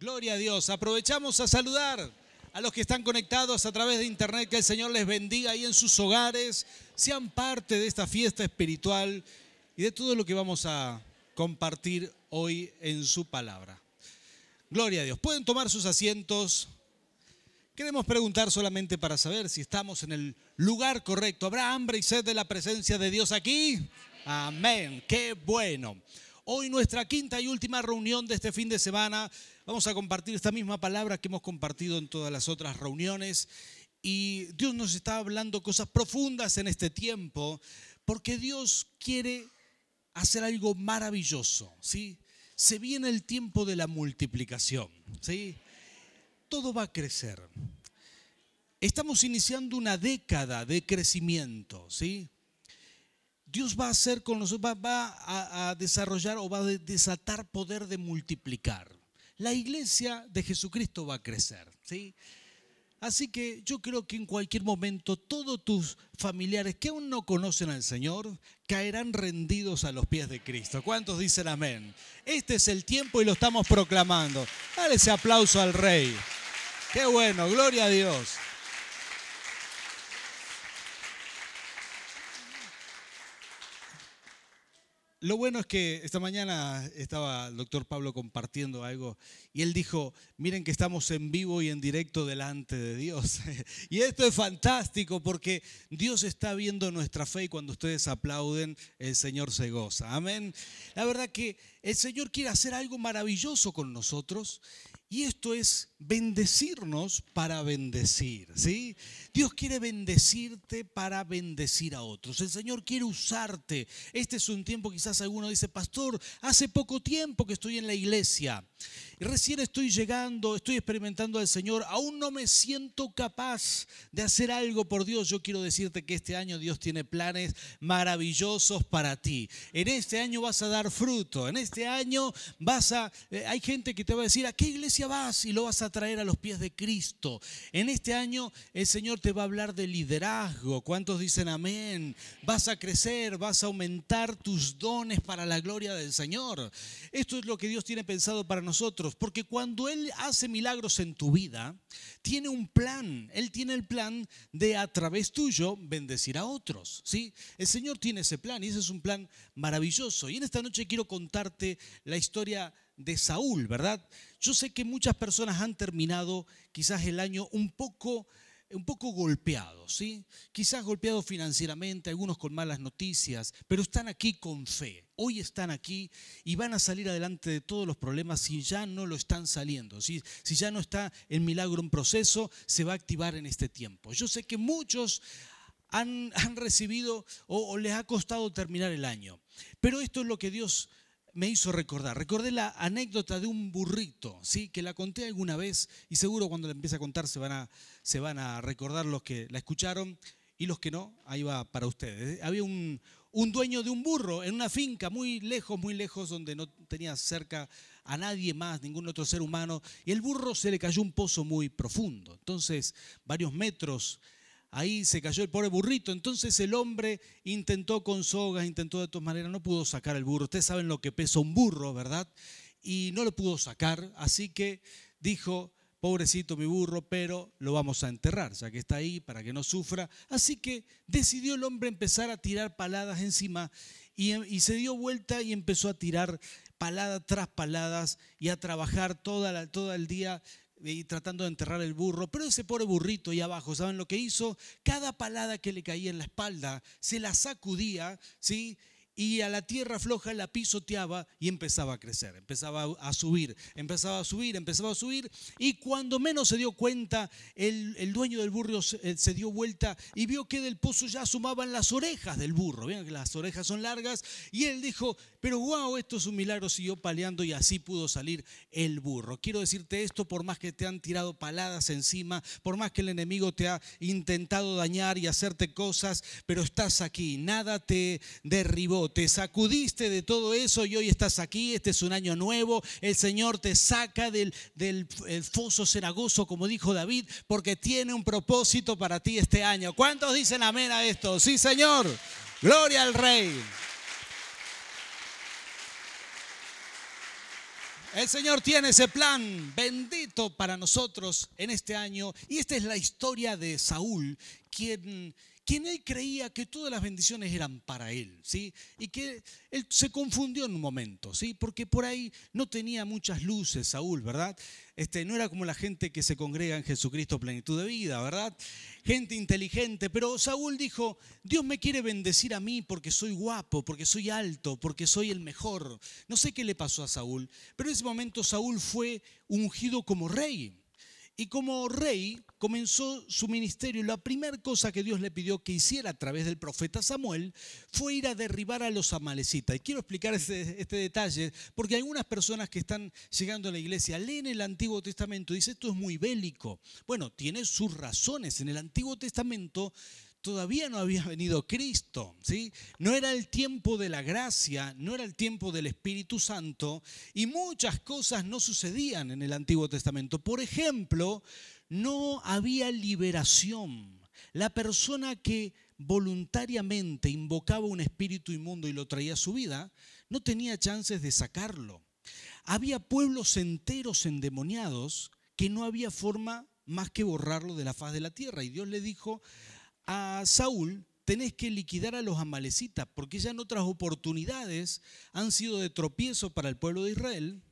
Gloria a Dios. Aprovechamos a saludar a los que están conectados a través de internet. Que el Señor les bendiga ahí en sus hogares. Sean parte de esta fiesta espiritual y de todo lo que vamos a compartir hoy en su palabra. Gloria a Dios. Pueden tomar sus asientos. Queremos preguntar solamente para saber si estamos en el lugar correcto. ¿Habrá hambre y sed de la presencia de Dios aquí? Amén. Qué bueno. Hoy nuestra quinta y última reunión de este fin de semana. Vamos a compartir esta misma palabra que hemos compartido en todas las otras reuniones. Y Dios nos está hablando cosas profundas en este tiempo, porque Dios quiere hacer algo maravilloso, ¿sí? Se viene el tiempo de la multiplicación, ¿sí? Todo va a crecer. Estamos iniciando una década de crecimiento, ¿sí? Dios va a hacer con nosotros, va, a, a desarrollar o va a desatar poder de multiplicar. La iglesia de Jesucristo va a crecer, ¿sí? Así que yo creo que en cualquier momento todos tus familiares que aún no conocen al Señor caerán rendidos a los pies de Cristo. ¿Cuántos dicen amén? Este es el tiempo y lo estamos proclamando. Dale ese aplauso al Rey. Qué bueno, gloria a Dios. Lo bueno es que esta mañana estaba el doctor Pablo compartiendo algo y él dijo, miren que estamos en vivo y en directo delante de Dios. Y esto es fantástico porque Dios está viendo nuestra fe y cuando ustedes aplauden, el Señor se goza. Amén. La verdad que el Señor quiere hacer algo maravilloso con nosotros y esto es bendecirnos para bendecir, ¿sí? Dios quiere bendecirte para bendecir a otros. El Señor quiere usarte. Este es un tiempo, quizás alguno dice, pastor, hace poco tiempo que estoy en la iglesia. Recién estoy llegando, estoy experimentando al Señor, aún no me siento capaz de hacer algo por Dios. Yo quiero decirte que este año Dios tiene planes maravillosos para ti. En este año vas a dar fruto, en este año vas a... Eh, hay gente que te va a decir, ¿a qué iglesia vas? Y lo vas a traer a los pies de Cristo. En este año el Señor te va a hablar de liderazgo. ¿Cuántos dicen amén? Vas a crecer, vas a aumentar tus dones para la gloria del Señor. Esto es lo que Dios tiene pensado para nosotros porque cuando Él hace milagros en tu vida, tiene un plan. Él tiene el plan de a través tuyo bendecir a otros. ¿sí? El Señor tiene ese plan y ese es un plan maravilloso. Y en esta noche quiero contarte la historia de Saúl, ¿verdad? Yo sé que muchas personas han terminado quizás el año un poco un poco golpeados, ¿sí? Quizás golpeados financieramente, algunos con malas noticias, pero están aquí con fe. Hoy están aquí y van a salir adelante de todos los problemas si ya no lo están saliendo. Si, ya no está el milagro en proceso, se va a activar en este tiempo. Yo sé que muchos han, han recibido o, o les ha costado terminar el año, pero esto es lo que Dios me hizo recordar. Recordé la anécdota de un burrito, ¿sí? que la conté alguna vez y seguro cuando la empiece a contar se van a, se van a recordar los que la escucharon y los que no, ahí va para ustedes. Había un, un dueño de un burro en una finca muy lejos, muy lejos, donde no tenía cerca a nadie más, ningún otro ser humano, y el burro se le cayó un pozo muy profundo. Entonces, varios metros Ahí se cayó el pobre burrito. Entonces el hombre intentó con sogas, intentó de todas maneras, no pudo sacar el burro. Ustedes saben lo que pesa un burro, ¿verdad? Y no lo pudo sacar. Así que dijo, pobrecito mi burro, pero lo vamos a enterrar, ya que está ahí para que no sufra. Así que decidió el hombre empezar a tirar paladas encima y, se dio vuelta y empezó a tirar palada tras paladas y a trabajar toda todo el día y tratando de enterrar el burro, pero ese pobre burrito ahí abajo, ¿saben lo que hizo? Cada palada que le caía en la espalda se la sacudía, ¿sí? Y a la tierra floja la pisoteaba y empezaba a crecer, empezaba a subir, empezaba a subir, empezaba a subir. Y cuando menos se dio cuenta, el, dueño del burro se, se, dio vuelta y vio que del pozo ya asomaban las orejas del burro. Vean que las orejas son largas. Y él dijo, pero wow, esto es un milagro, siguió paleando y así pudo salir el burro. Quiero decirte esto, por más que te han tirado paladas encima, por más que el enemigo te ha intentado dañar y hacerte cosas, pero estás aquí, nada te derribó, te sacudiste de todo eso y hoy estás aquí, este es un año nuevo, el Señor te saca del, del foso cenagoso, como dijo David, porque tiene un propósito para ti este año. ¿Cuántos dicen amén a esto? Sí, Señor. Gloria al Rey. El Señor tiene ese plan bendito para nosotros en este año. Y esta es la historia de Saúl, quien quien él creía que todas las bendiciones eran para él, ¿sí? Y que él se confundió en un momento, ¿sí? Porque por ahí no tenía muchas luces Saúl, ¿verdad? Este, no era como la gente que se congrega en Jesucristo plenitud de vida, ¿verdad? Gente inteligente, pero Saúl dijo, Dios me quiere bendecir a mí porque soy guapo, porque soy alto, porque soy el mejor. No sé qué le pasó a Saúl, pero en ese momento Saúl fue ungido como rey. Y como rey comenzó su ministerio. La primera cosa que Dios le pidió que hiciera a través del profeta Samuel fue ir a derribar a los amalecitas. Y quiero explicar este, este, detalle porque algunas personas que están llegando a la iglesia leen el Antiguo Testamento y dicen esto es muy bélico. Bueno, tiene sus razones. En el Antiguo Testamento todavía no había venido Cristo, ¿sí? No era el tiempo de la gracia, no era el tiempo del Espíritu Santo y muchas cosas no sucedían en el Antiguo Testamento. Por ejemplo, no había liberación. La persona que voluntariamente invocaba un espíritu inmundo y lo traía a su vida, no tenía chances de sacarlo. Había pueblos enteros endemoniados que no había forma más que borrarlo de la faz de la tierra. Y Dios le dijo a Saúl, tenés que liquidar a los amalecitas, porque ya en otras oportunidades han sido de tropiezo para el pueblo de Israel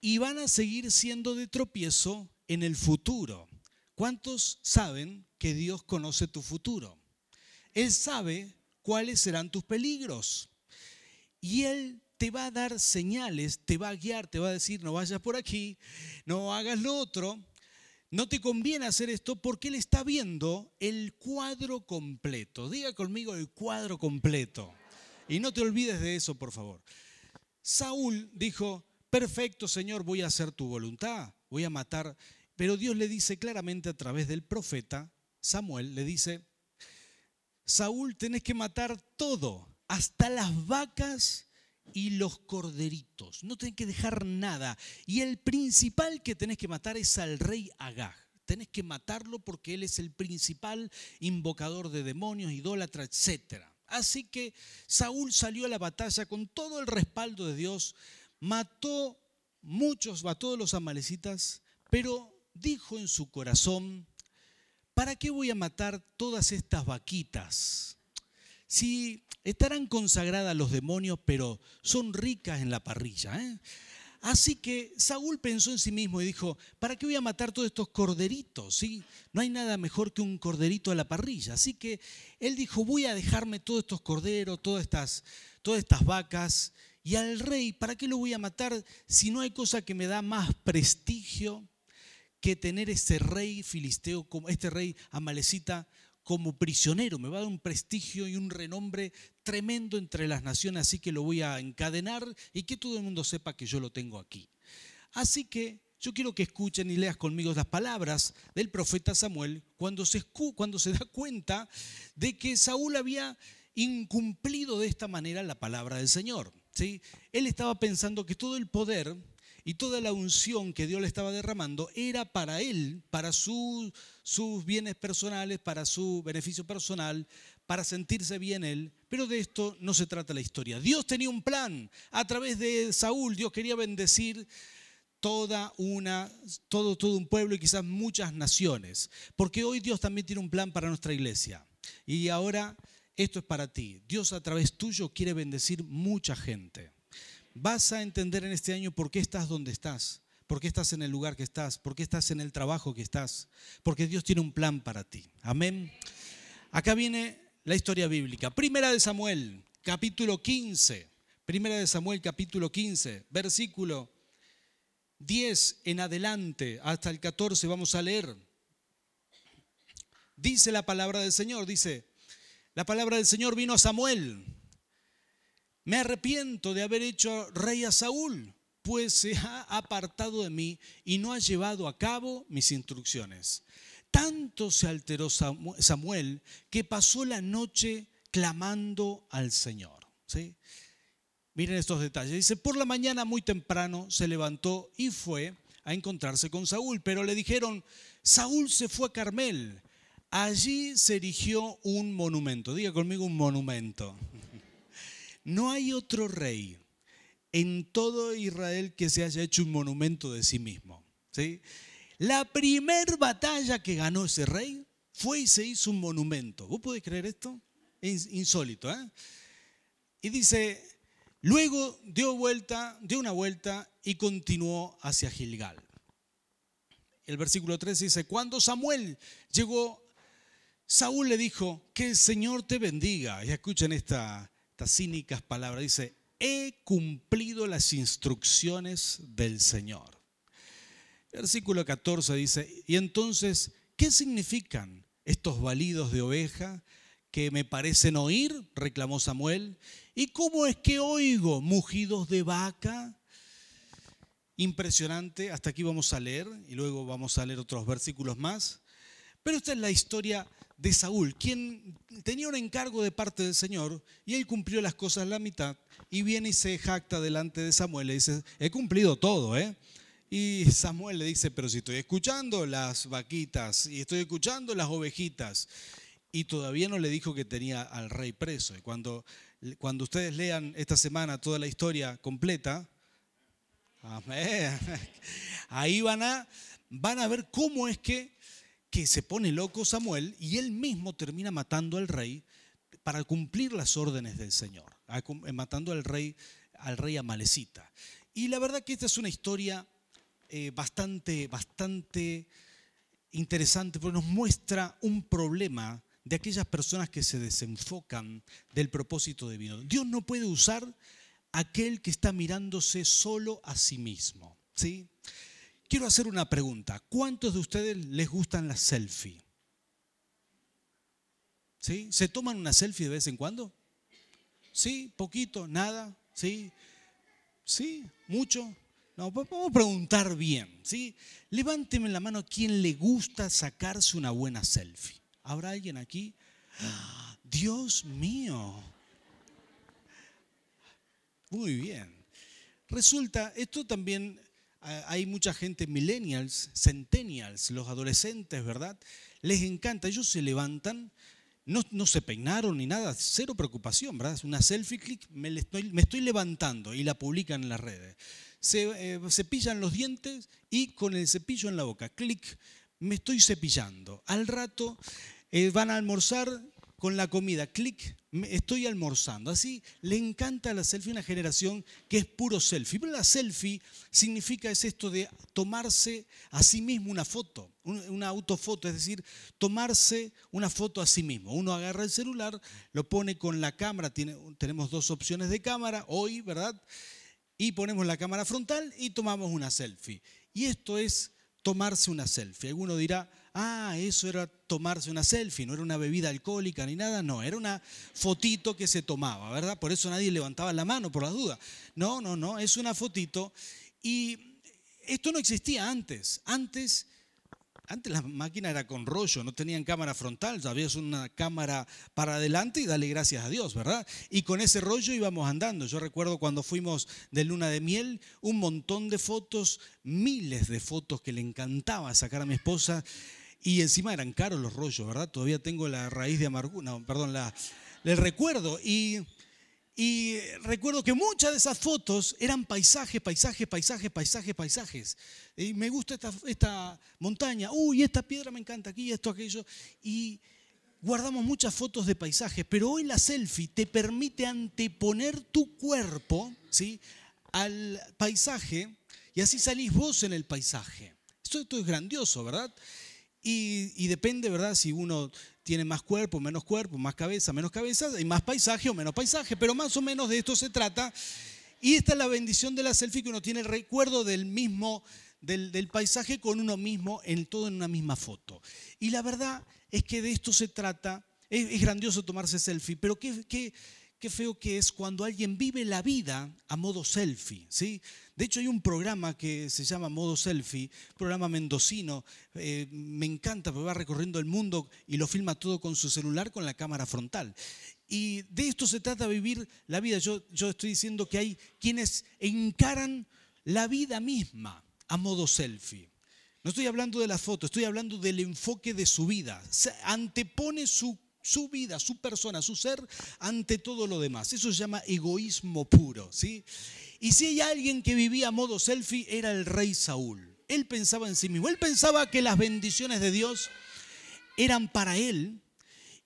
y van a seguir siendo de tropiezo en el futuro. ¿Cuántos saben que Dios conoce tu futuro? Él sabe cuáles serán tus peligros. Y Él te va a dar señales, te va a guiar, te va a decir, no vayas por aquí, no hagas lo otro no te conviene hacer esto porque él está viendo el cuadro completo. Diga conmigo el cuadro completo. Y no te olvides de eso, por favor. Saúl dijo, perfecto Señor, voy a hacer tu voluntad, voy a matar. Pero Dios le dice claramente a través del profeta, Samuel, le dice, Saúl, tenés que matar todo, hasta las vacas y los corderitos. No tenés que dejar nada. Y el principal que tenés que matar es al rey Agag. Tenés que matarlo porque él es el principal invocador de demonios, idólatra, etc. Así que Saúl salió a la batalla con todo el respaldo de Dios, mató muchos, a los amalecitas, pero dijo en su corazón, ¿para qué voy a matar todas estas vaquitas? Si estarán consagradas los demonios, pero son ricas en la parrilla. ¿eh? Así que Saúl pensó en sí mismo y dijo, ¿para qué voy a matar todos estos corderitos? ¿Sí? No hay nada mejor que un corderito a la parrilla. Así que él dijo, voy a dejarme todos estos corderos, todas estas, todas estas vacas. Y al rey, ¿para qué lo voy a matar si no hay cosa que me da más prestigio que tener ese rey filisteo, este rey amalecita como prisionero, me va a dar un prestigio y un renombre tremendo entre las naciones, así que lo voy a encadenar y que todo el mundo sepa que yo lo tengo aquí. Así que yo quiero que escuchen y leas conmigo las palabras del profeta Samuel cuando se, cuando se da cuenta de que Saúl había incumplido de esta manera la palabra del Señor. ¿sí? Él estaba pensando que todo el poder y toda la unción que Dios le estaba derramando era para él, para sus bienes personales, para su beneficio personal, para sentirse bien él. Pero de esto no se trata la historia. Dios tenía un plan. A través de Saúl, Dios quería bendecir toda una, todo, todo un pueblo y quizás muchas naciones. Porque hoy Dios también tiene un plan para nuestra iglesia. Y ahora esto es para ti. Dios a través tuyo quiere bendecir mucha gente vas a entender en este año por qué estás donde estás, por qué estás en el lugar que estás, por qué estás en el trabajo que estás, porque Dios tiene un plan para ti. Amén. Acá viene la historia bíblica. Primera de Samuel, capítulo 15. Primera de Samuel, capítulo 15, versículo 10 en adelante hasta el 14 vamos a leer. Dice la palabra del Señor, dice, la palabra del Señor vino a Samuel me arrepiento de haber hecho rey a Saúl, pues se ha apartado de mí y no ha llevado a cabo mis instrucciones. Tanto se alteró Samuel que pasó la noche clamando al Señor. ¿sí? Miren estos detalles. Dice, por la mañana muy temprano se levantó y fue a encontrarse con Saúl, pero le dijeron, Saúl se fue a Carmel. Allí se erigió un monumento. Diga conmigo un monumento. No hay otro rey en todo Israel que se haya hecho un monumento de sí mismo. ¿sí? La primer batalla que ganó ese rey fue y se hizo un monumento. ¿Vos podés creer esto? Es insólito. ¿eh? Y dice, luego dio vuelta, dio una vuelta y continuó hacia Gilgal. El versículo 3 dice, cuando Samuel llegó, Saúl le dijo, que el Señor te bendiga. Y escuchen estas cínicas palabras. Dice, he cumplido las instrucciones del Señor. Versículo 14 dice, y entonces, ¿qué significan estos balidos de oveja que me parecen oír? reclamó Samuel. ¿Y cómo es que oigo mugidos de vaca? Impresionante, hasta aquí vamos a leer y luego vamos a leer otros versículos más. Pero esta es la historia de Saúl, quien tenía un encargo de parte del Señor y él cumplió las cosas la mitad y viene y se jacta delante de Samuel y dice, he cumplido todo, ¿eh? Y Samuel le dice, pero si estoy escuchando las vaquitas y estoy escuchando las ovejitas. Y todavía no le dijo que tenía al rey preso. Y cuando, cuando ustedes lean esta semana toda la historia completa, ahí van a, van a ver cómo es que, que se pone loco Samuel y él mismo termina matando al rey para cumplir las órdenes del Señor, matando al rey, al rey Amalecita. Y la verdad que esta es una historia eh, bastante, bastante interesante porque nos muestra un problema de aquellas personas que se desenfocan del propósito divino. Dios no puede usar aquel que está mirándose solo a sí mismo. ¿sí? Quiero hacer una pregunta. ¿Cuántos de ustedes les gustan las selfies? ¿Sí? ¿Se toman una selfie de vez en cuando? ¿Sí? ¿Poquito? ¿Nada? ¿Sí? ¿Sí? ¿Mucho? No, vamos a preguntar bien, ¿sí? Levánteme la mano a quien le gusta sacarse una buena selfie. ¿Habrá alguien aquí? Dios mío. Muy bien. Resulta, esto también hay mucha gente, millennials, centennials, los adolescentes, ¿verdad? Les encanta, ellos se levantan, no, no se peinaron ni nada, cero preocupación, ¿verdad? Una selfie click, me, estoy, me estoy levantando y la publican en las redes se eh, cepillan los dientes y con el cepillo en la boca, clic, me estoy cepillando. Al rato eh, van a almorzar con la comida, clic, estoy almorzando. Así le encanta la selfie una generación que es puro selfie. Pero la selfie significa es esto de tomarse a sí mismo una foto, una autofoto, es decir, tomarse una foto a sí mismo. Uno agarra el celular, lo pone con la cámara, tenemos dos opciones de cámara hoy, ¿verdad? y ponemos la cámara frontal y tomamos una selfie. Y esto es tomarse una selfie. Alguno dirá, ah, eso era tomarse una selfie, no era una bebida alcohólica ni nada, no, era una fotito que se tomaba, ¿verdad? Por eso nadie levantaba la mano por las dudas. No, no, no, es una fotito. Y esto no existía antes. Antes antes la máquina era con rollo, no tenían cámara frontal, había una cámara para adelante y dale gracias a Dios, ¿verdad? Y con ese rollo íbamos andando. Yo recuerdo cuando fuimos de luna de miel, un montón de fotos, miles de fotos que le encantaba sacar a mi esposa. Y encima eran caros los rollos, ¿verdad? Todavía tengo la raíz de amargura, no, perdón, la, el recuerdo. Y y recuerdo que muchas de esas fotos eran paisajes, paisajes, paisajes, paisajes, paisajes. Y me gusta esta, esta montaña, uy, esta piedra me encanta aquí, esto, aquello. Y guardamos muchas fotos de paisajes, pero hoy la selfie te permite anteponer tu cuerpo ¿sí? al paisaje y así salís vos en el paisaje. Esto, esto es grandioso, ¿verdad? Y, depende, ¿verdad? Si uno tiene más cuerpo, menos cuerpo, más cabeza, menos cabeza, y más paisaje o menos paisaje, pero más o menos de esto se trata. Y esta es la bendición de la selfie, que uno tiene el recuerdo del mismo, del, paisaje con uno mismo, en todo en una misma foto. Y la verdad es que de esto se trata, es, grandioso tomarse selfie, pero qué, qué feo que es cuando alguien vive la vida a modo selfie, ¿sí? De hecho, hay un programa que se llama Modo Selfie, programa mendocino. Eh, me encanta porque va recorriendo el mundo y lo filma todo con su celular con la cámara frontal. Y de esto se trata vivir la vida. Yo, yo estoy diciendo que hay quienes encaran la vida misma a modo selfie. No estoy hablando de la foto, estoy hablando del enfoque de su vida. Antepone su, su vida, su persona, su ser ante todo lo demás. Eso se llama egoísmo puro, ¿sí? Y si hay alguien que vivía a modo selfie, era el rey Saúl. Él pensaba en sí mismo. Él pensaba que las bendiciones de Dios eran para él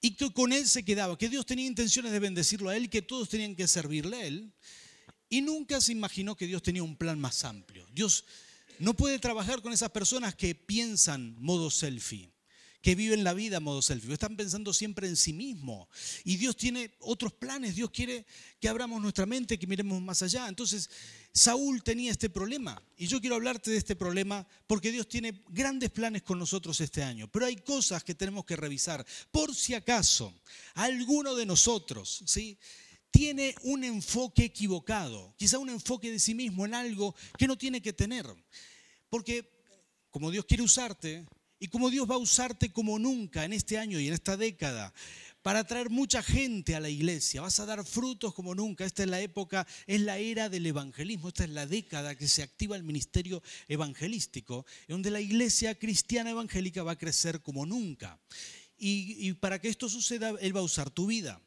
y que con él se quedaba, que Dios tenía intenciones de bendecirlo a él, que todos tenían que servirle a él. Y nunca se imaginó que Dios tenía un plan más amplio. Dios no puede trabajar con esas personas que piensan modo selfie que viven la vida a modo selfie, están pensando siempre en sí mismo. Y Dios tiene otros planes, Dios quiere que abramos nuestra mente, que miremos más allá. Entonces, Saúl tenía este problema. Y yo quiero hablarte de este problema porque Dios tiene grandes planes con nosotros este año. Pero hay cosas que tenemos que revisar. Por si acaso, alguno de nosotros, ¿sí? tiene un enfoque equivocado, quizá un enfoque de sí mismo en algo que no tiene que tener. Porque como Dios quiere usarte, y como Dios va a usarte como nunca en este año y en esta década para traer mucha gente a la iglesia. Vas a dar frutos como nunca. Esta es la época, es la era del evangelismo. Esta es la década que se activa el ministerio evangelístico, donde la iglesia cristiana evangélica va a crecer como nunca. Y, y para que esto suceda, Él va a usar tu vida.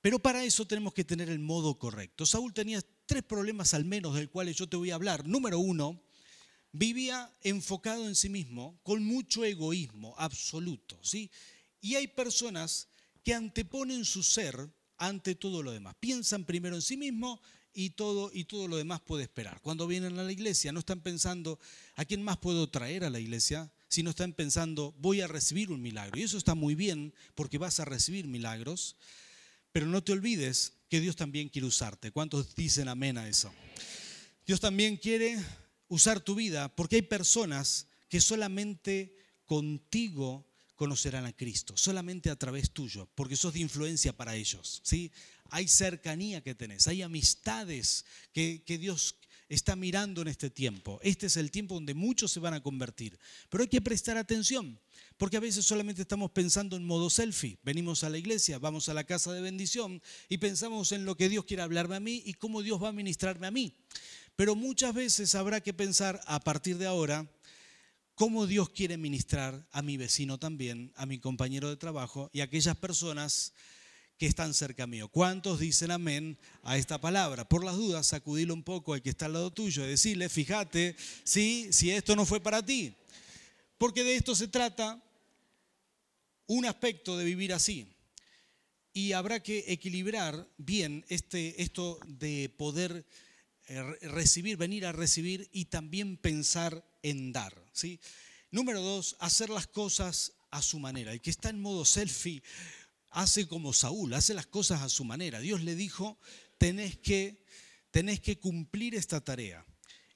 Pero para eso tenemos que tener el modo correcto. Saúl tenía tres problemas al menos del cuales yo te voy a hablar. Número uno, vivía enfocado en sí mismo, con mucho egoísmo absoluto. ¿sí? Y hay personas que anteponen su ser ante todo lo demás. Piensan primero en sí mismo y todo, y todo lo demás puede esperar. Cuando vienen a la iglesia no están pensando a quién más puedo traer a la iglesia, sino están pensando voy a recibir un milagro. Y eso está muy bien porque vas a recibir milagros, pero no te olvides que Dios también quiere usarte. ¿Cuántos dicen amén a eso? Dios también quiere usar tu vida porque hay personas que solamente contigo conocerán a Cristo, solamente a través tuyo, porque sos de influencia para ellos. ¿sí? Hay cercanía que tenés, hay amistades que, que Dios está mirando en este tiempo. Este es el tiempo donde muchos se van a convertir. Pero hay que prestar atención, porque a veces solamente estamos pensando en modo selfie. Venimos a la iglesia, vamos a la casa de bendición y pensamos en lo que Dios quiere hablarme a mí y cómo Dios va a ministrarme a mí. Pero muchas veces habrá que pensar a partir de ahora cómo Dios quiere ministrar a mi vecino también, a mi compañero de trabajo y a aquellas personas que están cerca mío. ¿Cuántos dicen amén a esta palabra? Por las dudas, sacudilo un poco al que está al lado tuyo y decirle, fíjate, sí, si esto no fue para ti. Porque de esto se trata un aspecto de vivir así. Y habrá que equilibrar bien este, esto de poder recibir, venir a recibir y también pensar en dar. ¿sí? Número dos, hacer las cosas a su manera. El que está en modo selfie hace como Saúl, hace las cosas a su manera. Dios le dijo, tenés que, tenés que cumplir esta tarea.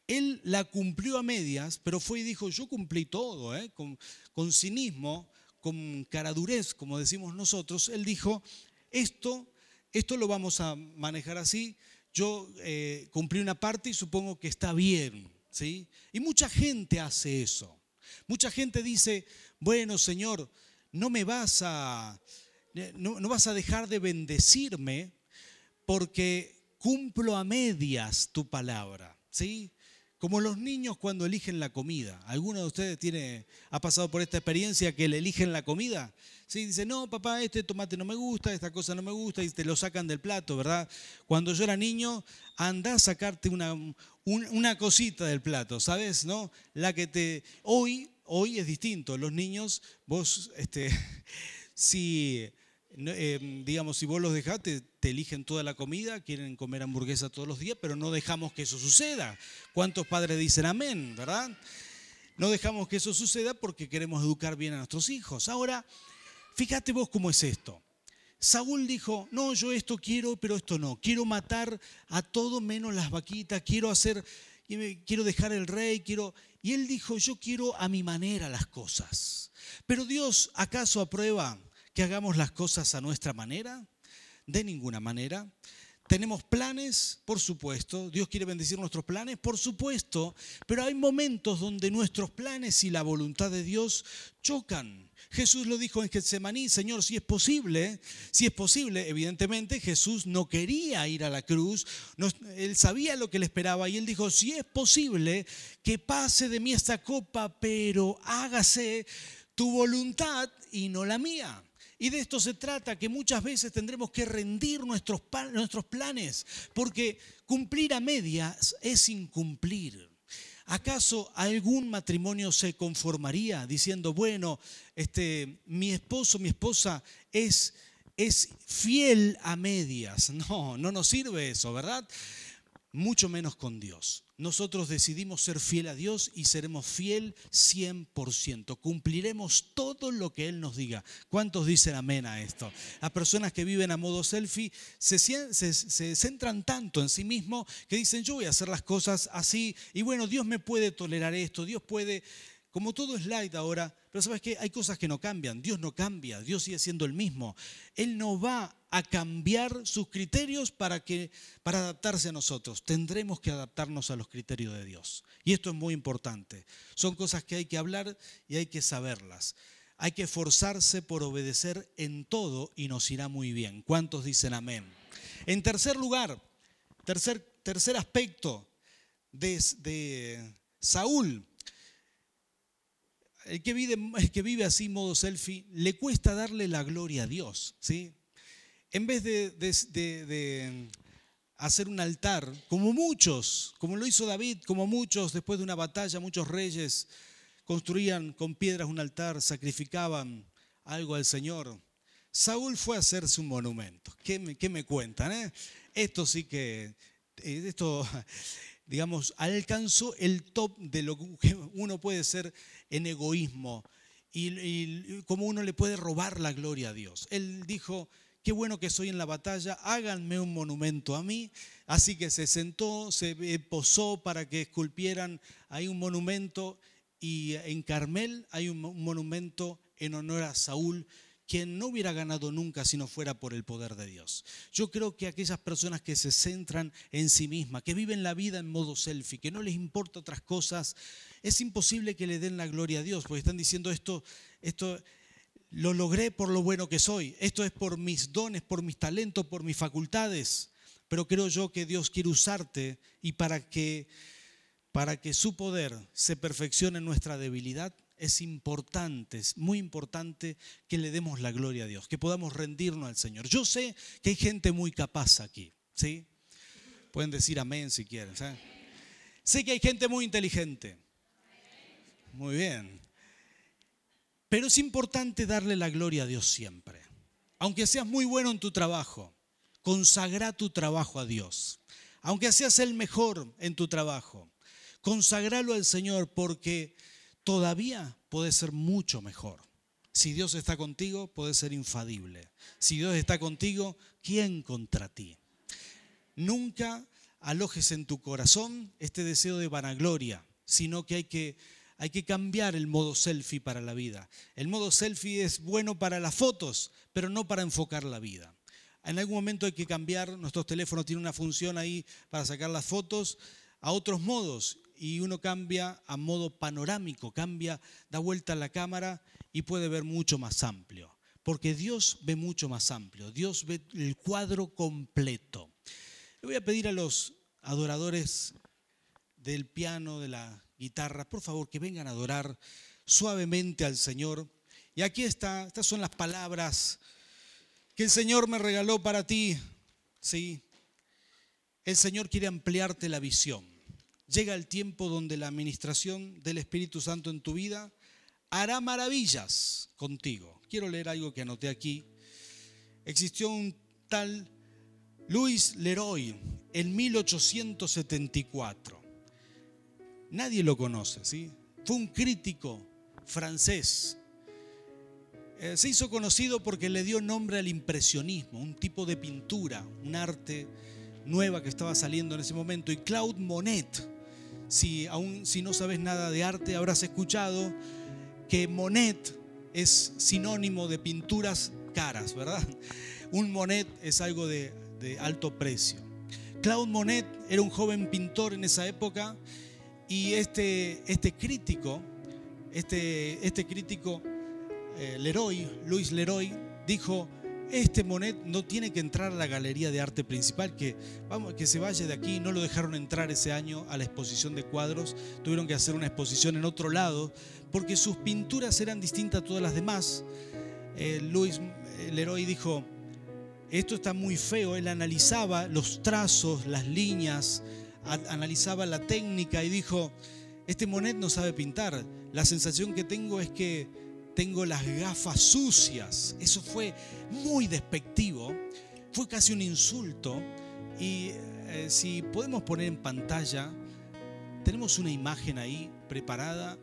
Él la cumplió a medias, pero fue y dijo, yo cumplí todo, ¿eh? con, con cinismo, con caradurez, como decimos nosotros. Él dijo, esto, esto lo vamos a manejar así, yo eh, cumplí una parte y supongo que está bien. ¿sí? Y mucha gente hace eso. Mucha gente dice, bueno Señor, no me vas a, no, no vas a dejar de bendecirme porque cumplo a medias tu palabra. ¿sí? Como los niños cuando eligen la comida. ¿Alguno de ustedes tiene, ha pasado por esta experiencia que le eligen la comida? Sí, dice, no, papá, este tomate no me gusta, esta cosa no me gusta, y te lo sacan del plato, ¿verdad? Cuando yo era niño, anda a sacarte una, una cosita del plato, ¿sabes? ¿No? La que te... Hoy, hoy es distinto. Los niños, vos, este, si Em, digamos, si vos los dejaste, te eligen toda la comida, quieren comer hamburguesa todos los días, pero no dejamos que eso suceda. ¿Cuántos padres dicen amén, verdad? No dejamos que eso suceda porque queremos educar bien a nuestros hijos. Ahora, fíjate vos cómo es esto. Saúl dijo, no, yo esto quiero, pero esto no. Quiero matar a todo menos las vaquitas, quiero hacer, quiero dejar el rey, quiero... Y él dijo, yo quiero a mi manera las cosas. Pero Dios, ¿acaso aprueba que hagamos las cosas a nuestra manera? De ninguna manera. ¿Tenemos planes? Por supuesto. ¿Dios quiere bendecir nuestros planes? Por supuesto. Pero hay momentos donde nuestros planes y la voluntad de Dios chocan. Jesús lo dijo en Getsemaní, Señor, si es posible, si es posible, evidentemente Jesús no quería ir a la cruz, él sabía lo que le esperaba y él dijo, si es posible que pase de mí esta copa, pero hágase tu voluntad y no la mía. Y de esto se trata, que muchas veces tendremos que rendir nuestros, nuestros planes, porque cumplir a medias es incumplir. ¿Acaso algún matrimonio se conformaría diciendo, bueno, este, mi esposo, mi esposa es, es fiel a medias? No, no nos sirve eso, ¿verdad? Mucho menos con Dios nosotros decidimos ser fiel a Dios y seremos fiel 100%. Cumpliremos todo lo que Él nos diga. ¿Cuántos dicen amén a esto? Las personas que viven a modo selfie se, se centran tanto en sí mismos que dicen yo voy a hacer las cosas así y bueno, Dios me puede tolerar esto, Dios puede como todo es light ahora, pero sabes que hay cosas que no cambian. Dios no cambia, Dios sigue siendo el mismo. Él no va a cambiar sus criterios para, que, para adaptarse a nosotros. Tendremos que adaptarnos a los criterios de Dios. Y esto es muy importante. Son cosas que hay que hablar y hay que saberlas. Hay que esforzarse por obedecer en todo y nos irá muy bien. ¿Cuántos dicen amén? En tercer lugar, tercer, tercer aspecto de, de Saúl el que, vive, que vive así modo selfie, le cuesta darle la gloria a Dios. ¿sí? En vez de, hacer un altar, como muchos, como lo hizo David, como muchos después de una batalla, muchos reyes construían con piedras un altar, sacrificaban algo al Señor. Saúl fue a hacerse un monumento. ¿Qué me, qué me cuentan? Eh? Esto sí que, eh, esto, digamos, alcanzó el top de lo que uno puede ser en egoísmo y, cómo uno le puede robar la gloria a Dios. Él dijo, qué bueno que soy en la batalla, háganme un monumento a mí. Así que se sentó, se posó para que esculpieran ahí un monumento y en Carmel hay un monumento en honor a Saúl quien no hubiera ganado nunca si no fuera por el poder de Dios. Yo creo que aquellas personas que se centran en sí mismas, que viven la vida en modo selfie, que no les importa otras cosas, es imposible que le den la gloria a Dios, porque están diciendo esto, esto lo logré por lo bueno que soy, esto es por mis dones, por mis talentos, por mis facultades, pero creo yo que Dios quiere usarte y para que para que su poder se perfeccione en nuestra debilidad, es importante, es muy importante que le demos la gloria a Dios, que podamos rendirnos al Señor. Yo sé que hay gente muy capaz aquí, ¿sí? Pueden decir amén si quieren. Sé que hay gente muy inteligente. Muy bien. Pero es importante darle la gloria a Dios siempre. Aunque seas muy bueno en tu trabajo, consagra tu trabajo a Dios. Aunque seas el mejor en tu trabajo, consagralo al Señor porque todavía puede ser mucho mejor. Si Dios está contigo, puede ser infadible. Si Dios está contigo, ¿quién contra ti? Nunca alojes en tu corazón este deseo de vanagloria, sino que hay que, hay que cambiar el modo selfie para la vida. El modo selfie es bueno para las fotos, pero no para enfocar la vida. En algún momento hay que cambiar, nuestros teléfonos tienen una función ahí para sacar las fotos a otros modos y uno cambia a modo panorámico, cambia, da vuelta a la cámara y puede ver mucho más amplio. Porque Dios ve mucho más amplio, Dios ve el cuadro completo. Le voy a pedir a los adoradores del piano, de la guitarra, por favor, que vengan a adorar suavemente al Señor. Y aquí está, estas son las palabras que el Señor me regaló para ti. Sí. El Señor quiere ampliarte la visión llega el tiempo donde la administración del Espíritu Santo en tu vida hará maravillas contigo. Quiero leer algo que anoté aquí. Existió un tal Louis Leroy en 1874. Nadie lo conoce, ¿sí? Fue un crítico francés. Eh, se hizo conocido porque le dio nombre al impresionismo, un tipo de pintura, un arte nueva que estaba saliendo en ese momento. Y Claude Monet, si aún si no sabes nada de arte, habrás escuchado que Monet es sinónimo de pinturas caras, ¿verdad? Un Monet es algo de, alto precio. Claude Monet era un joven pintor en esa época y este, este crítico, este, este crítico eh, Leroy, Luis Leroy, dijo, este Monet no tiene que entrar a la galería de arte principal, que, vamos, que se vaya de aquí. No lo dejaron entrar ese año a la exposición de cuadros, tuvieron que hacer una exposición en otro lado, porque sus pinturas eran distintas a todas las demás. eh, Luis Leroy dijo, esto está muy feo, él analizaba los trazos, las líneas, analizaba la técnica y dijo, este Monet no sabe pintar, la sensación que tengo es que tengo las gafas sucias. Eso fue muy despectivo, fue casi un insulto. Y eh, si podemos poner en pantalla, tenemos una imagen ahí preparada.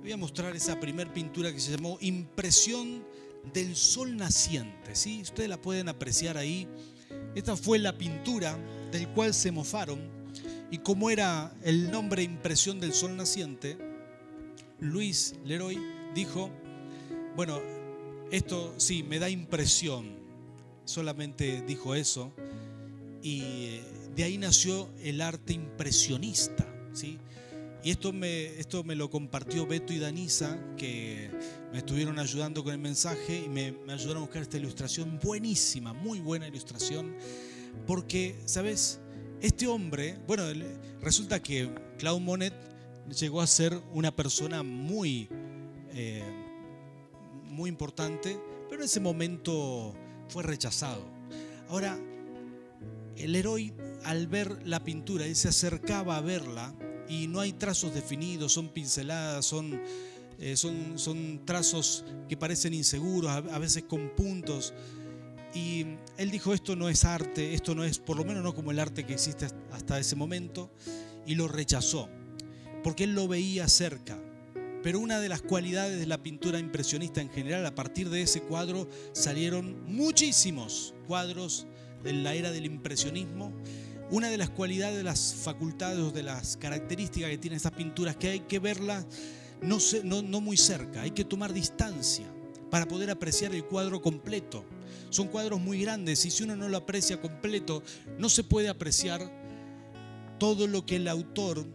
Voy a mostrar esa primer pintura que se llamó Impresión del Sol Naciente. ¿sí? Ustedes la pueden apreciar ahí. Esta fue la pintura del cual se mofaron. Y como era el nombre Impresión del Sol Naciente, Luis Leroy dijo, bueno, esto sí, me da impresión. Solamente dijo eso. Y eh, de ahí nació el arte impresionista. ¿sí? Y esto me, esto me lo compartió Beto y Danisa, que me estuvieron ayudando con el mensaje y me, ayudaron a buscar esta ilustración buenísima, muy buena ilustración. Porque, ¿sabes? Este hombre, bueno, resulta que Claude Monet llegó a ser una persona muy... Eh, muy importante, pero en ese momento fue rechazado. Ahora, el héroe al ver la pintura, él se acercaba a verla y no hay trazos definidos, son pinceladas, son, eh, son, son trazos que parecen inseguros, a, veces con puntos. Y él dijo, esto no es arte, esto no es, por lo menos no como el arte que existe hasta ese momento, y lo rechazó, porque él lo veía cerca. Pero una de las cualidades de la pintura impresionista en general, a partir de ese cuadro salieron muchísimos cuadros de la era del impresionismo. Una de las cualidades de las facultades de las características que tienen estas pinturas, que hay que verlas no muy cerca, hay que tomar distancia para poder apreciar el cuadro completo. Son cuadros muy grandes y si uno no lo aprecia completo, no se puede apreciar todo lo que el autor,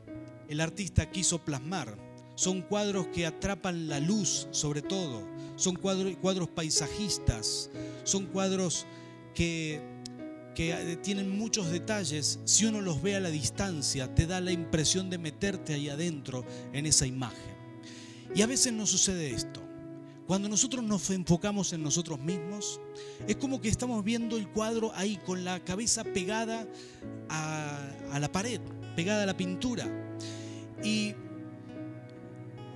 el artista quiso plasmar. Son cuadros que atrapan la luz sobre todo. Son cuadros, cuadros paisajistas. Son cuadros que, que eh, tienen muchos detalles. Si uno los ve a la distancia, te da la impresión de meterte ahí adentro en esa imagen. Y a veces nos sucede esto. Cuando nosotros nos enfocamos en nosotros mismos, es como que estamos viendo el cuadro ahí con la cabeza pegada a, a la pared, pegada a la pintura. Y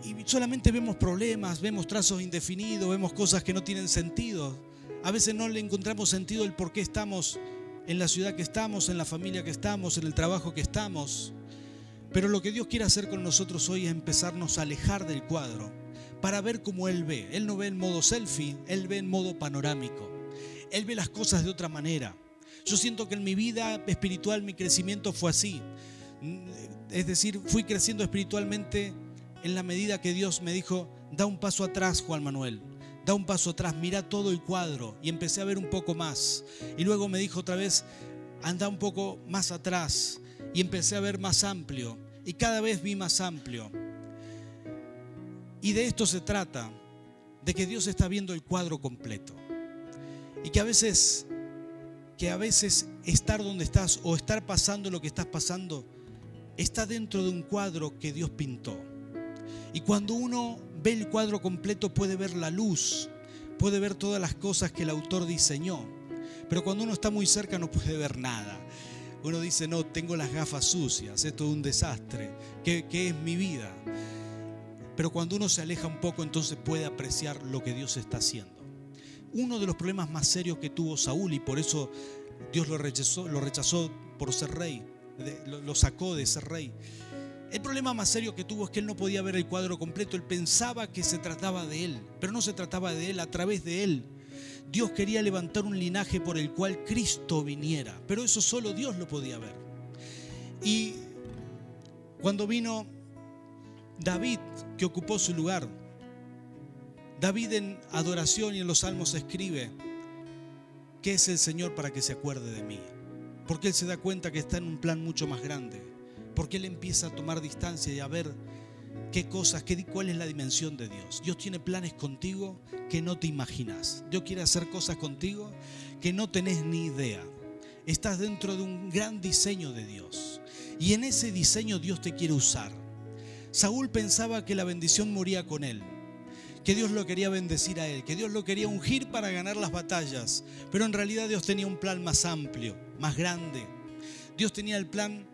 y solamente vemos problemas, vemos trazos indefinidos, vemos cosas que no tienen sentido. A veces no le encontramos sentido el por qué estamos en la ciudad que estamos, en la familia que estamos, en el trabajo que estamos. Pero lo que Dios quiere hacer con nosotros hoy es empezarnos a alejar del cuadro para ver cómo Él ve. Él no ve en modo selfie, Él ve en modo panorámico. Él ve las cosas de otra manera. Yo siento que en mi vida espiritual mi crecimiento fue así. Es decir, fui creciendo espiritualmente en la medida que Dios me dijo, da un paso atrás, Juan Manuel, da un paso atrás, mira todo el cuadro. Y empecé a ver un poco más. Y luego me dijo otra vez, anda un poco más atrás. Y empecé a ver más amplio. Y cada vez vi más amplio. Y de esto se trata, de que Dios está viendo el cuadro completo. Y que a veces, que a veces estar donde estás o estar pasando lo que estás pasando, está dentro de un cuadro que Dios pintó. Y cuando uno ve el cuadro completo puede ver la luz, puede ver todas las cosas que el autor diseñó. Pero cuando uno está muy cerca no puede ver nada. Uno dice, no, tengo las gafas sucias, esto es un desastre, ¿qué, es mi vida? Pero cuando uno se aleja un poco entonces puede apreciar lo que Dios está haciendo. Uno de los problemas más serios que tuvo Saúl y por eso Dios lo rechazó, lo rechazó por ser rey, lo sacó de ser rey, el problema más serio que tuvo es que él no podía ver el cuadro completo. Él pensaba que se trataba de él, pero no se trataba de él, a través de él. Dios quería levantar un linaje por el cual Cristo viniera, pero eso solo Dios lo podía ver. Y cuando vino David, que ocupó su lugar, David en adoración y en los salmos escribe, ¿qué es el Señor para que se acuerde de mí? Porque él se da cuenta que está en un plan mucho más grande porque Él empieza a tomar distancia y a ver qué cosas, qué, cuál es la dimensión de Dios. Dios tiene planes contigo que no te imaginas. Dios quiere hacer cosas contigo que no tenés ni idea. Estás dentro de un gran diseño de Dios. Y en ese diseño Dios te quiere usar. Saúl pensaba que la bendición moría con él, que Dios lo quería bendecir a él, que Dios lo quería ungir para ganar las batallas, pero en realidad Dios tenía un plan más amplio, más grande. Dios tenía el plan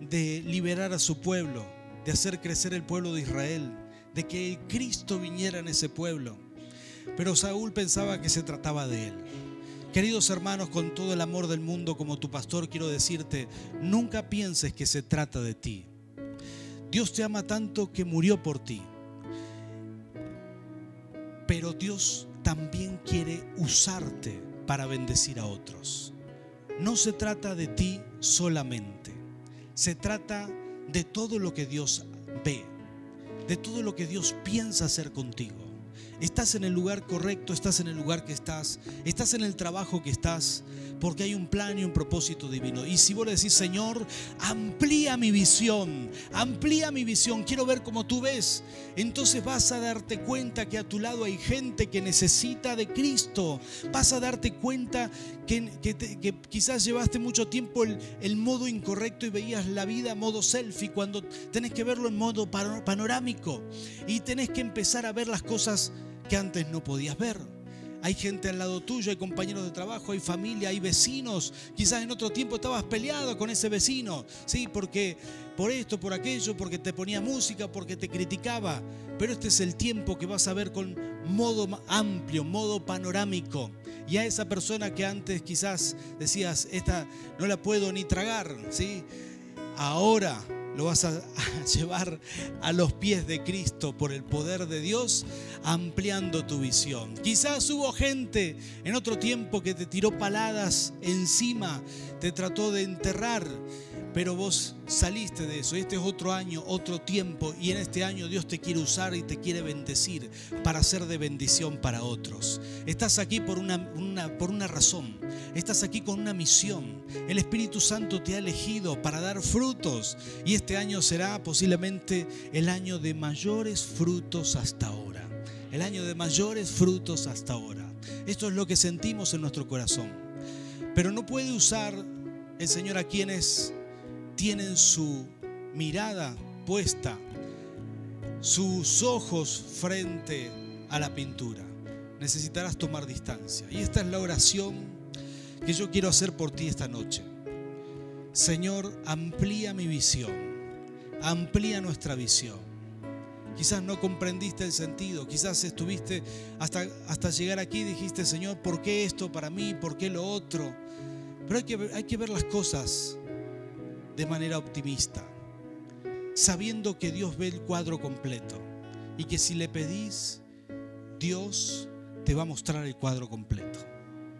de liberar a su pueblo, de hacer crecer el pueblo de Israel, de que Cristo viniera en ese pueblo. Pero Saúl pensaba que se trataba de él. Queridos hermanos, con todo el amor del mundo como tu pastor, quiero decirte, nunca pienses que se trata de ti. Dios te ama tanto que murió por ti pero Dios también quiere usarte para bendecir a otros. No se trata de ti solamente, se trata de todo lo que Dios ve, de todo lo que Dios piensa hacer contigo. Estás en el lugar correcto, estás en el lugar que estás, estás en el trabajo que estás, porque hay un plan y un propósito divino. Y si vos le decís, Señor, amplía mi visión, amplía mi visión, quiero ver como tú ves, entonces vas a darte cuenta que a tu lado hay gente que necesita de Cristo. Vas a darte cuenta que, quizás llevaste mucho tiempo el, el modo incorrecto y veías la vida modo selfie, cuando tenés que verlo en modo panorámico y tenés que empezar a ver las cosas que antes no podías ver. Hay gente al lado tuyo, hay compañeros de trabajo, hay familia, hay vecinos. Quizás en otro tiempo estabas peleado con ese vecino, ¿sí? Porque por esto, por aquello, porque te ponía música, porque te criticaba. Pero este es el tiempo que vas a ver con modo amplio, modo panorámico. Y a esa persona que antes quizás decías, esta no la puedo ni tragar, ¿sí? Ahora lo vas a, llevar a los pies de Cristo por el poder de Dios, ampliando tu visión. Quizás hubo gente en otro tiempo que te tiró paladas encima, te trató de enterrar pero vos saliste de eso. Este es otro año, otro tiempo. Y en este año Dios te quiere usar y te quiere bendecir para ser de bendición para otros. Estás aquí por una, por una razón. Estás aquí con una misión. El Espíritu Santo te ha elegido para dar frutos. Y este año será posiblemente el año de mayores frutos hasta ahora. El año de mayores frutos hasta ahora. Esto es lo que sentimos en nuestro corazón. Pero no puede usar el Señor a quienes tienen su mirada puesta, sus ojos frente a la pintura. Necesitarás tomar distancia. Y esta es la oración que yo quiero hacer por ti esta noche. Señor, amplía mi visión, amplía nuestra visión. Quizás no comprendiste el sentido, quizás estuviste hasta, hasta llegar aquí y dijiste, Señor, ¿por qué esto para mí? ¿Por qué lo otro? Pero hay que, hay que ver las cosas de manera optimista, sabiendo que Dios ve el cuadro completo y que si le pedís, Dios te va a mostrar el cuadro completo.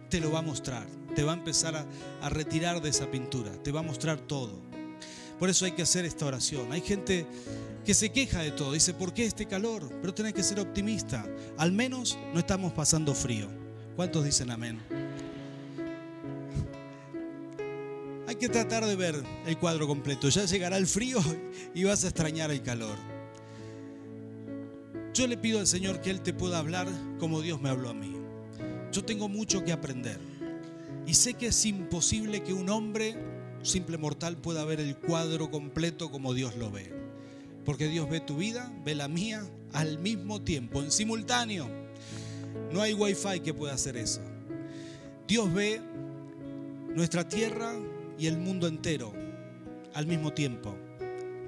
Te lo va a mostrar, te va a empezar a, a retirar de esa pintura, te va a mostrar todo. Por eso hay que hacer esta oración. Hay gente que se queja de todo, dice, ¿por qué este calor? Pero tenés que ser optimista. Al menos no estamos pasando frío. ¿Cuántos dicen amén? Que tratar de ver el cuadro completo. Ya llegará el frío y vas a extrañar el calor. Yo le pido al Señor que Él te pueda hablar como Dios me habló a mí. Yo tengo mucho que aprender. Y sé que es imposible que un hombre, simple mortal, pueda ver el cuadro completo como Dios lo ve. Porque Dios ve tu vida, ve la mía al mismo tiempo, en simultáneo. No hay wifi que pueda hacer eso. Dios ve nuestra tierra, y el mundo entero al mismo tiempo.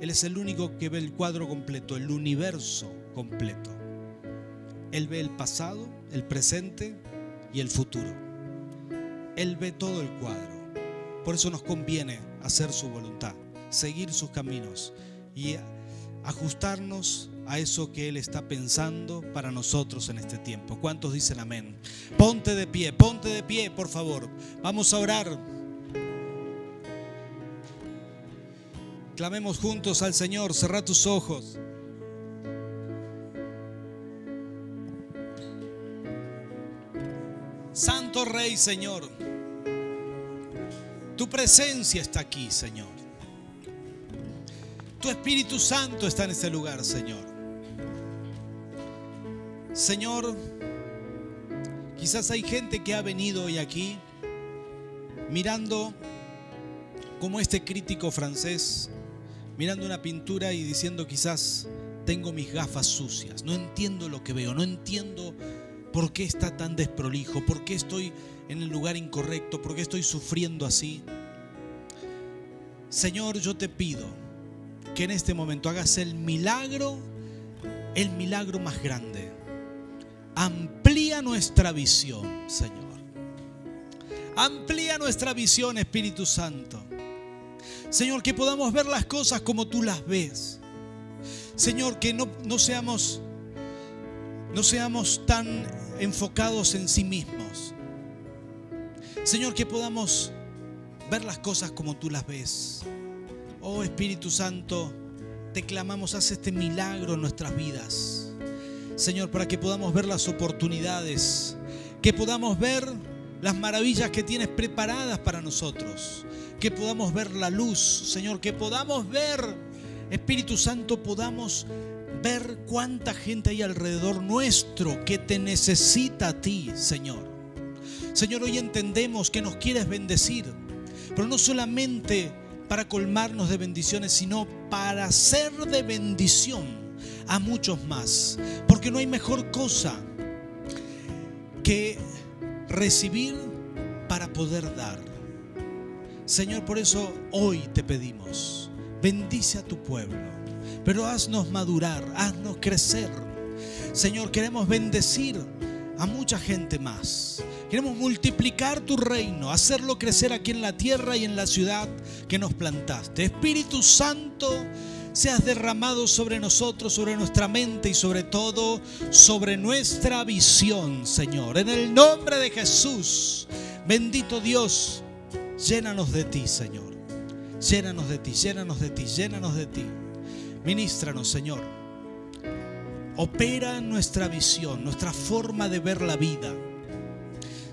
Él es el único que ve el cuadro completo, el universo completo. Él ve el pasado, el presente y el futuro. Él ve todo el cuadro. Por eso nos conviene hacer su voluntad, seguir sus caminos y ajustarnos a eso que Él está pensando para nosotros en este tiempo. ¿Cuántos dicen amén? Ponte de pie, ponte de pie, por favor. Vamos a orar. Clamemos juntos al Señor, cerra tus ojos. Santo Rey, Señor, tu presencia está aquí, Señor. Tu Espíritu Santo está en este lugar, Señor. Señor, quizás hay gente que ha venido hoy aquí mirando como este crítico francés mirando una pintura y diciendo quizás, tengo mis gafas sucias, no entiendo lo que veo, no entiendo por qué está tan desprolijo, por qué estoy en el lugar incorrecto, por qué estoy sufriendo así. Señor, yo te pido que en este momento hagas el milagro, el milagro más grande. Amplía nuestra visión, Señor. Amplía nuestra visión, Espíritu Santo. Señor, que podamos ver las cosas como tú las ves. Señor, que no, no seamos no seamos tan enfocados en sí mismos. Señor, que podamos ver las cosas como tú las ves. Oh Espíritu Santo, te clamamos, haz este milagro en nuestras vidas. Señor, para que podamos ver las oportunidades, que podamos ver las maravillas que tienes preparadas para nosotros, que podamos ver la luz, Señor, que podamos ver, Espíritu Santo, podamos ver cuánta gente hay alrededor nuestro que te necesita a ti, Señor. Señor, hoy entendemos que nos quieres bendecir, pero no solamente para colmarnos de bendiciones, sino para ser de bendición a muchos más. Porque no hay mejor cosa que recibir para poder dar. Señor, por eso hoy te pedimos, bendice a tu pueblo pero haznos madurar, haznos crecer. Señor, queremos bendecir a mucha gente más. Queremos multiplicar tu reino, hacerlo crecer aquí en la tierra y en la ciudad que nos plantaste. Espíritu Santo, seas derramado sobre nosotros, sobre nuestra mente y sobre todo sobre nuestra visión, Señor. En el nombre de Jesús, bendito Dios, llénanos de ti, Señor. Llénanos de ti, llénanos de ti, llénanos de ti. Ministranos, Señor. Opera nuestra visión, nuestra forma de ver la vida.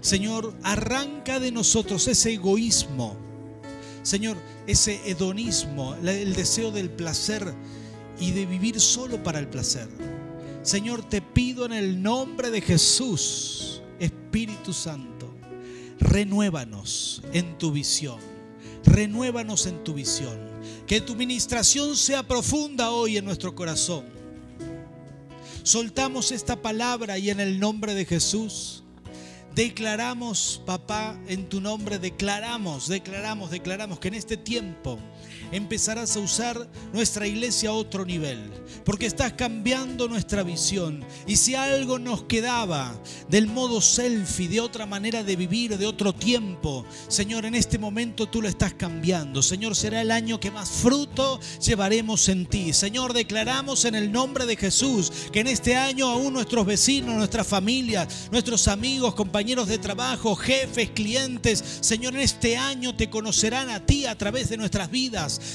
Señor, arranca de nosotros ese egoísmo. Señor, ese hedonismo, el deseo del placer y de vivir solo para el placer. Señor, te pido en el nombre de Jesús, Espíritu Santo, renuévanos en tu visión. Renuévanos en tu visión. Que tu ministración sea profunda hoy en nuestro corazón. Soltamos esta palabra y en el nombre de Jesús declaramos, papá, en tu nombre declaramos, declaramos, declaramos que en este tiempo empezarás a usar nuestra iglesia a otro nivel, porque estás cambiando nuestra visión. Y si algo nos quedaba del modo selfie, de otra manera de vivir, de otro tiempo, Señor, en este momento tú lo estás cambiando. Señor, será el año que más fruto llevaremos en ti. Señor, declaramos en el nombre de Jesús que en este año aún nuestros vecinos, nuestras familias, nuestros amigos, compañeros de trabajo, jefes, clientes, Señor, en este año te conocerán a ti a través de nuestras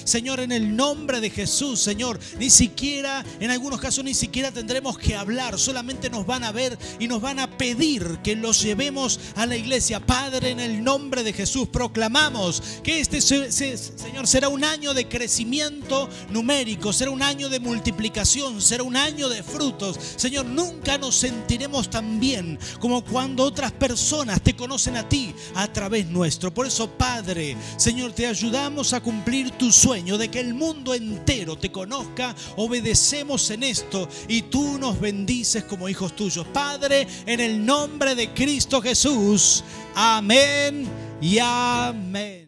Señor, en el nombre de Jesús, Señor, ni siquiera, en algunos casos ni siquiera tendremos que hablar, solamente nos van a ver y nos van a pedir que los llevemos a la iglesia. Padre, en el nombre de Jesús, proclamamos que este, Señor, será un año de crecimiento numérico, será un año de multiplicación, será un año de frutos. Señor, nunca nos sentiremos tan bien como cuando otras personas te conocen a ti a través nuestro. Por eso, Padre, Señor, te ayudamos a cumplir tus sueño de que el mundo entero te conozca, obedecemos en esto y tú nos bendices como hijos tuyos. Padre, en el nombre de Cristo Jesús. Amén y amén.